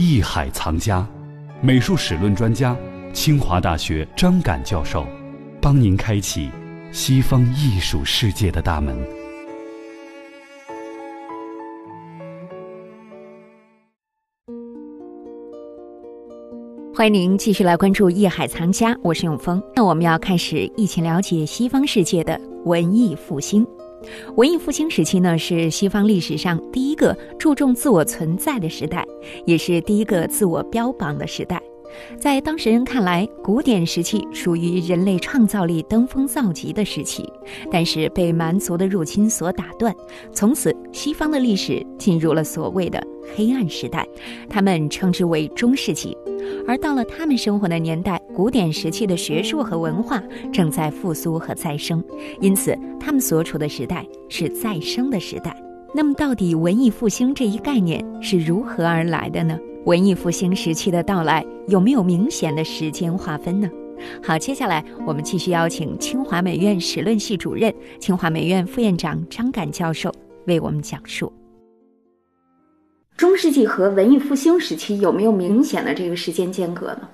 艺海藏家，美术史论专家，清华大学张敢教授，帮您开启西方艺术世界的大门。欢迎您继续来关注《艺海藏家》，我是永峰。那我们要开始一起了解西方世界的文艺复兴。文艺复兴时期呢，是西方历史上第一个注重自我存在的时代，也是第一个自我标榜的时代。在当事人看来，古典时期属于人类创造力登峰造极的时期，但是被蛮族的入侵所打断，从此西方的历史进入了所谓的黑暗时代，他们称之为中世纪。而到了他们生活的年代，古典时期的学术和文化正在复苏和再生，因此他们所处的时代是再生的时代。那么，到底文艺复兴这一概念是如何而来的呢？文艺复兴时期的到来有没有明显的时间划分呢？好，接下来我们继续邀请清华美院史论系主任、清华美院副院长张敢教授为我们讲述中世纪和文艺复兴时期有没有明显的这个时间间隔呢？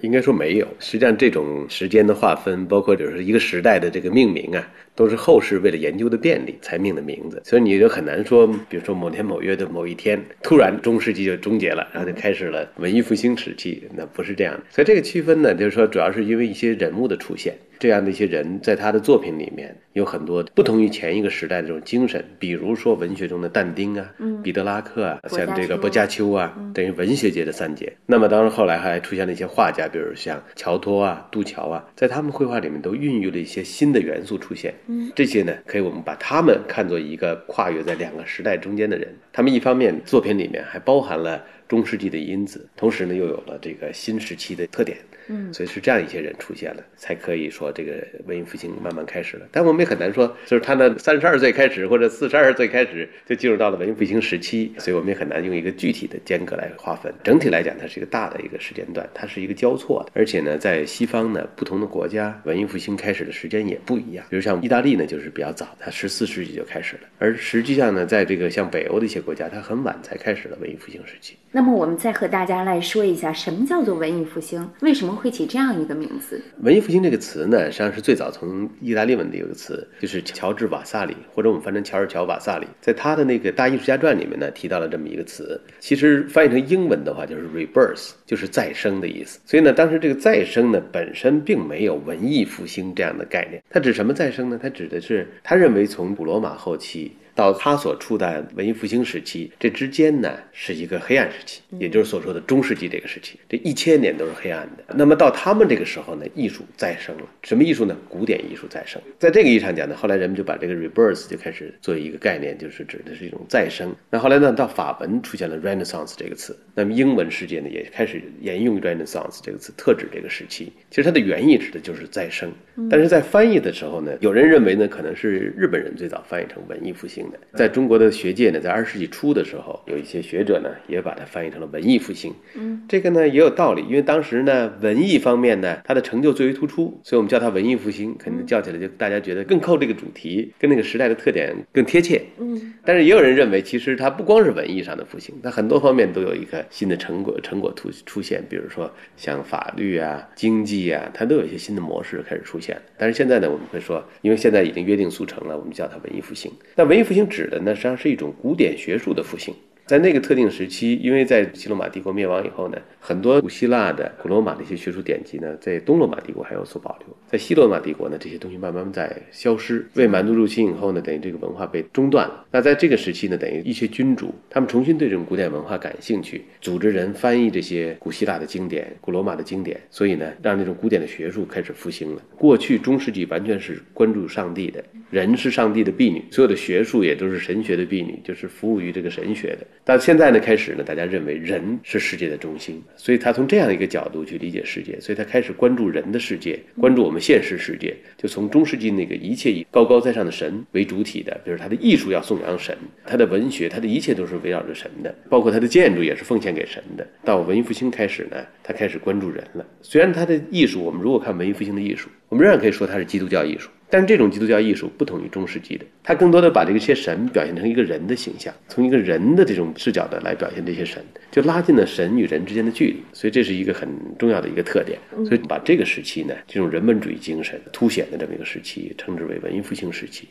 应该说没有。实际上，这种时间的划分，包括就是一个时代的这个命名啊。都是后世为了研究的便利才命的名字，所以你就很难说，比如说某年某月的某一天，突然中世纪就终结了，然后就开始了文艺复兴时期，那不是这样的。所以这个区分呢，就是说主要是因为一些人物的出现，这样的一些人在他的作品里面有很多不同于前一个时代的这种精神，比如说文学中的但丁啊、彼得拉克啊，像这个薄伽丘啊，等于文学界的三杰。那么当然后来还出现了一些画家，比如像乔托啊、杜乔啊，在他们绘画里面都孕育了一些新的元素出现。这些呢，可以我们把他们看作一个跨越在两个时代中间的人。他们一方面作品里面还包含了中世纪的因子，同时呢又有了这个新时期的特点。嗯，所以是这样一些人出现了，才可以说这个文艺复兴慢慢开始了。但我们也很难说，就是他呢三十二岁开始或者四十二岁开始就进入到了文艺复兴时期，所以我们也很难用一个具体的间隔来划分。整体来讲，它是一个大的一个时间段，它是一个交错的。而且呢，在西方呢，不同的国家文艺复兴开始的时间也不一样。比如像意大利呢，就是比较早，它十四世纪就开始了。而实际上呢，在这个像北欧的一些国家，它很晚才开始了文艺复兴时期。那么我们再和大家来说一下，什么叫做文艺复兴？为什么会起这样一个？名字文艺复兴这个词呢，实际上是最早从意大利文的有个词，就是乔治瓦萨里，或者我们翻成乔治乔瓦萨里，在他的那个大艺术家传里面呢，提到了这么一个词。其实翻译成英文的话，就是 rebirth，就是再生的意思。所以呢，当时这个再生呢，本身并没有文艺复兴这样的概念。它指什么再生呢？它指的是他认为从古罗马后期。到他所处的文艺复兴时期，这之间呢是一个黑暗时期，也就是所说的中世纪这个时期，这一千年都是黑暗的。那么到他们这个时候呢，艺术再生了，什么艺术呢？古典艺术再生。在这个意义上讲呢，后来人们就把这个 rebirth 就开始作为一个概念，就是指的是一种再生。那后来呢，到法文出现了 Renaissance 这个词，那么英文世界呢也开始沿用 Renaissance 这个词，特指这个时期。其实它的原意指的就是再生，但是在翻译的时候呢，有人认为呢，可能是日本人最早翻译成文艺复兴。在中国的学界呢，在二十世纪初的时候，有一些学者呢，也把它翻译成了文艺复兴。嗯，这个呢也有道理，因为当时呢，文艺方面呢，它的成就最为突出，所以我们叫它文艺复兴，可能叫起来就大家觉得更扣这个主题，跟那个时代的特点更贴切。嗯，但是也有人认为，其实它不光是文艺上的复兴，它很多方面都有一个新的成果成果突出现，比如说像法律啊、经济啊，它都有一些新的模式开始出现。但是现在呢，我们会说，因为现在已经约定俗成了，我们叫它文艺复兴。那文艺复复兴指的呢，实际上是一种古典学术的复兴。在那个特定时期，因为在西罗马帝国灭亡以后呢，很多古希腊的、古罗马的一些学术典籍呢，在东罗马帝国还有所保留，在西罗马帝国呢，这些东西慢慢在消失。被蛮族入侵以后呢，等于这个文化被中断了。那在这个时期呢，等于一些君主他们重新对这种古典文化感兴趣，组织人翻译这些古希腊的经典、古罗马的经典，所以呢，让这种古典的学术开始复兴了。过去中世纪完全是关注上帝的，人是上帝的婢女，所有的学术也都是神学的婢女，就是服务于这个神学的。但现在呢，开始呢，大家认为人是世界的中心，所以他从这样一个角度去理解世界，所以他开始关注人的世界，关注我们现实世界。就从中世纪那个一切以高高在上的神为主体的，比如他的艺术要颂扬神，他的文学，他的一切都是围绕着神的，包括他的建筑也是奉献给神的。到文艺复兴开始呢，他开始关注人了。虽然他的艺术，我们如果看文艺复兴的艺术，我们仍然可以说它是基督教艺术。但是这种基督教艺术不同于中世纪的，它更多的把这些神表现成一个人的形象，从一个人的这种视角的来表现这些神，就拉近了神与人之间的距离。所以这是一个很重要的一个特点。所以把这个时期呢，这种人本主义精神凸显的这么一个时期，称之为文艺复兴时期。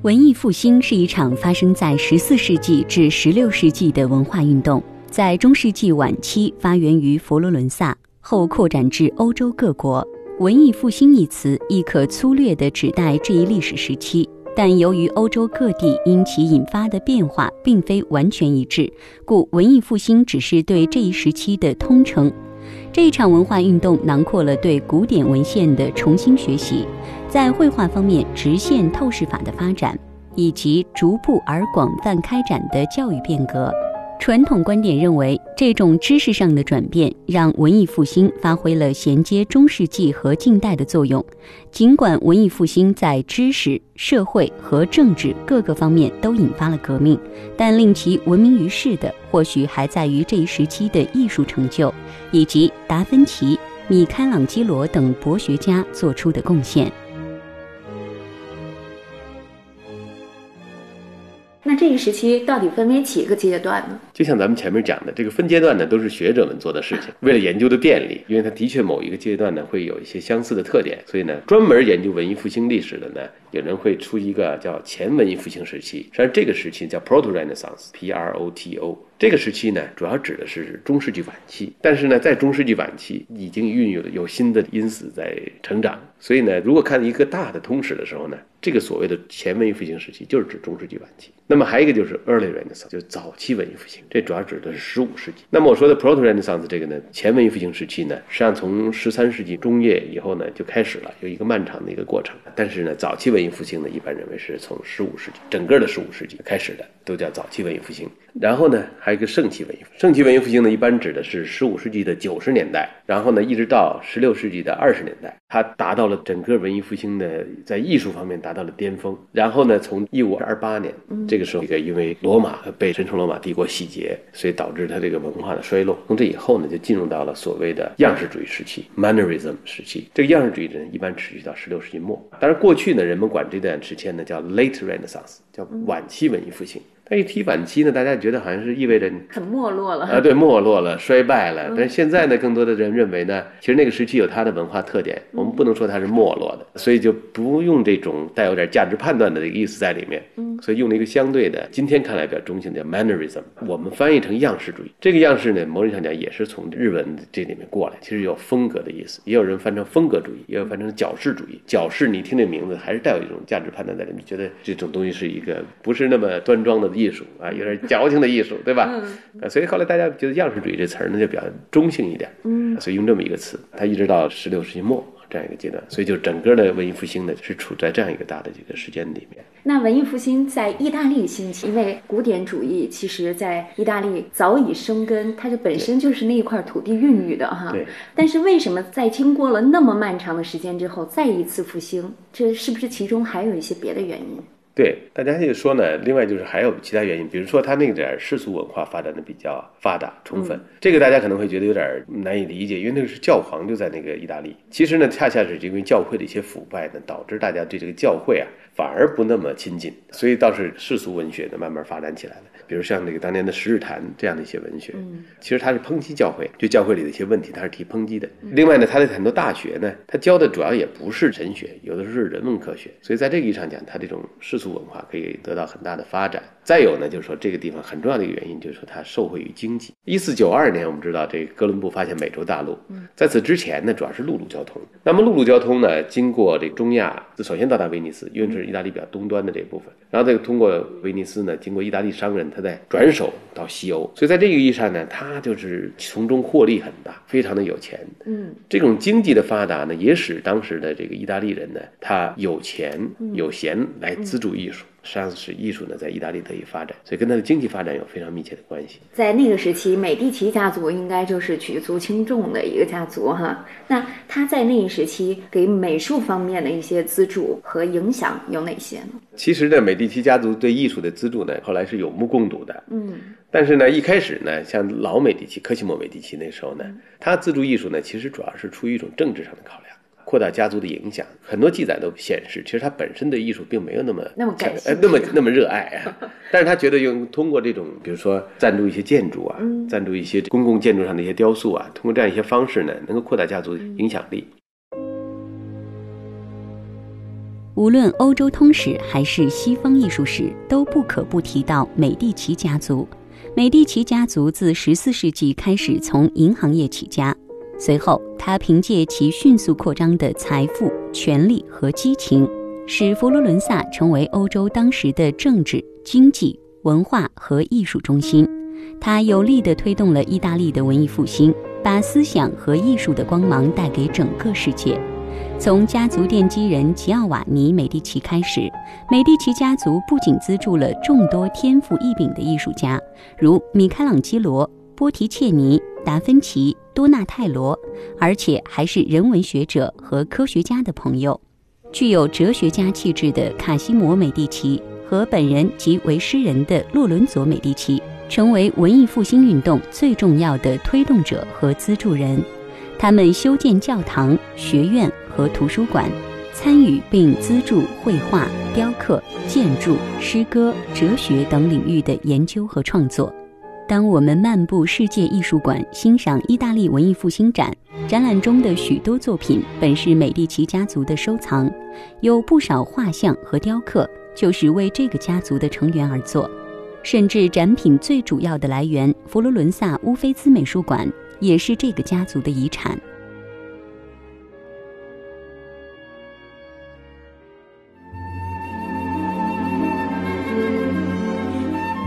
文艺复兴是一场发生在十四世纪至十六世纪的文化运动，在中世纪晚期发源于佛罗伦萨，后扩展至欧洲各国。文艺复兴一词亦可粗略地指代这一历史时期，但由于欧洲各地因其引发的变化并非完全一致，故文艺复兴只是对这一时期的通称。这一场文化运动囊括了对古典文献的重新学习，在绘画方面直线透视法的发展，以及逐步而广泛开展的教育变革。传统观点认为，这种知识上的转变让文艺复兴发挥了衔接中世纪和近代的作用。尽管文艺复兴在知识、社会和政治各个方面都引发了革命，但令其闻名于世的，或许还在于这一时期的艺术成就，以及达芬奇、米开朗基罗等博学家做出的贡献。这个时期到底分为几个阶段呢？就像咱们前面讲的，这个分阶段呢，都是学者们做的事情，为了研究的便利，因为它的确某一个阶段呢会有一些相似的特点，所以呢，专门研究文艺复兴历史的呢，有人会出一个叫前文艺复兴时期，实际上这个时期叫 Proto Renaissance，P R O T O。这个时期呢，主要指的是中世纪晚期，但是呢，在中世纪晚期已经孕育了有新的因子在成长，所以呢，如果看一个大的通史的时候呢，这个所谓的前文艺复兴时期就是指中世纪晚期。那么还有一个就是 Early Renaissance，就是早期文艺复兴，这主要指的是十五世纪。那么我说的 Proto Renaissance 这个呢，前文艺复兴时期呢，实际上从十三世纪中叶以后呢就开始了，有一个漫长的一个过程。但是呢，早期文艺复兴呢，一般认为是从十五世纪整个的十五世纪开始的，都叫早期文艺复兴。然后呢，还有一个盛期文艺复兴，盛期文艺复兴呢，一般指的是十五世纪的九十年代，然后呢，一直到十六世纪的二十年代，它达到了整个文艺复兴的在艺术方面达到了巅峰。然后呢，从一五二八年这个时候，这个因为罗马被神圣罗马帝国洗劫，所以导致它这个文化的衰落。从这以后呢，就进入到了所谓的样式主义时期 （Mannerism 时期）。这个样式主义呢，一般持续到十六世纪末。当然，过去呢，人们管这段时间呢叫 Late Renaissance，叫晚期文艺复兴。但一提晚期呢，大家觉得好像是意味着很没落了啊，对，没落了，衰败了。但是现在呢，更多的人认为呢，其实那个时期有它的文化特点，我们不能说它是没落的，所以就不用这种带有点价值判断的这个意思在里面。嗯，所以用了一个相对的，今天看来比较中性的 mannerism，我们翻译成样式主义。这个样式呢，某种上讲也是从日文这里面过来，其实有风格的意思，也有人翻成风格主义，也有翻成矫饰主义。矫饰，你听这名字还是带有一种价值判断在里面，觉得这种东西是一个不是那么端庄的艺术啊，有点。矫情的艺术，对吧？嗯，所以后来大家觉得样式主义这词儿呢就比较中性一点，嗯，所以用这么一个词。它一直到十六世纪末这样一个阶段，所以就整个的文艺复兴呢是处在这样一个大的这个时间里面。那文艺复兴在意大利兴起，因为古典主义其实在意大利早已生根，它就本身就是那一块土地孕育的哈。对。但是为什么在经过了那么漫长的时间之后再一次复兴？这是不是其中还有一些别的原因？对，大家就说呢，另外就是还有其他原因，比如说他那点世俗文化发展的比较发达充分，这个大家可能会觉得有点难以理解，因为那个是教皇就在那个意大利。其实呢，恰恰是因为教会的一些腐败呢，导致大家对这个教会啊反而不那么亲近，所以倒是世俗文学呢慢慢发展起来了。比如像那个当年的《十日谈》这样的一些文学，其实它是抨击教会，对教会里的一些问题，它是提抨击的。另外呢，它的很多大学呢，它教的主要也不是神学，有的时候是人文科学，所以在这个意义上讲，它这种世俗文化可以得到很大的发展。再有呢，就是说这个地方很重要的一个原因，就是说它受惠于经济。一四九二年，我们知道这个哥伦布发现美洲大陆，在此之前呢，主要是陆路交通。那么陆路交通呢，经过这个中亚，首先到达威尼斯，因为这是意大利比较东端的这部分，然后再通过威尼斯呢，经过意大利商人，他再转手到西欧。所以在这个意义上呢，他就是从中获利很大，非常的有钱。嗯，这种经济的发达呢，也使当时的这个意大利人呢，他有钱有闲来资助艺术。实际上是艺术呢，在意大利得以发展，所以跟它的经济发展有非常密切的关系。在那个时期，美第奇家族应该就是举足轻重的一个家族哈。那他在那一时期给美术方面的一些资助和影响有哪些呢？其实呢，美第奇家族对艺术的资助呢，后来是有目共睹的。嗯，但是呢，一开始呢，像老美第奇、科西莫美第奇那时候呢，他资助艺术呢，其实主要是出于一种政治上的考量。扩大家族的影响。很多记载都显示，其实他本身对艺术并没有那么那么感兴趣那么那么热爱啊。但是他觉得用通过这种，比如说赞助一些建筑啊，嗯赞助一些公共建筑上的一些雕塑啊，通过这样一些方式呢，能够扩大家族的影响力。无论欧洲通史还是西方艺术史，都不可不提到美第奇家族。美第奇家族自14世纪开始从银行业起家，随后他凭借其迅速扩张的财富、权力和激情，使佛罗伦萨成为欧洲当时的政治、经济、文化和艺术中心。他有力地推动了意大利的文艺复兴，把思想和艺术的光芒带给整个世界。从家族奠基人吉奥瓦尼·美第奇开始，美第奇家族不仅资助了众多天赋异禀的艺术家，如米开朗基罗、波提切尼、达芬奇、多纳泰罗，而且还是人文学者和科学家的朋友。具有哲学家气质的卡西摩·美第奇和本人即为诗人的洛伦佐·美第奇，成为文艺复兴运动最重要的推动者和资助人。他们修建教堂、学院和图书馆，参与并资助绘画、雕刻、建筑、诗歌、哲学等领域的研究和创作。当我们漫步世界艺术馆，欣赏意大利文艺复兴展，展览中的许多作品本是美第奇家族的收藏，有不少画像和雕刻就是为这个家族的成员而作。甚至展品最主要的来源——佛罗伦萨乌菲兹美术馆。也是这个家族的遗产。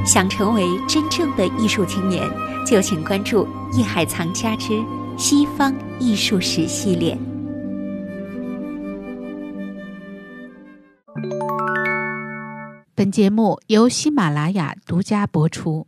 想成为真正的艺术青年，就请关注《艺海藏家之西方艺术史》系列。本节目由喜马拉雅独家播出。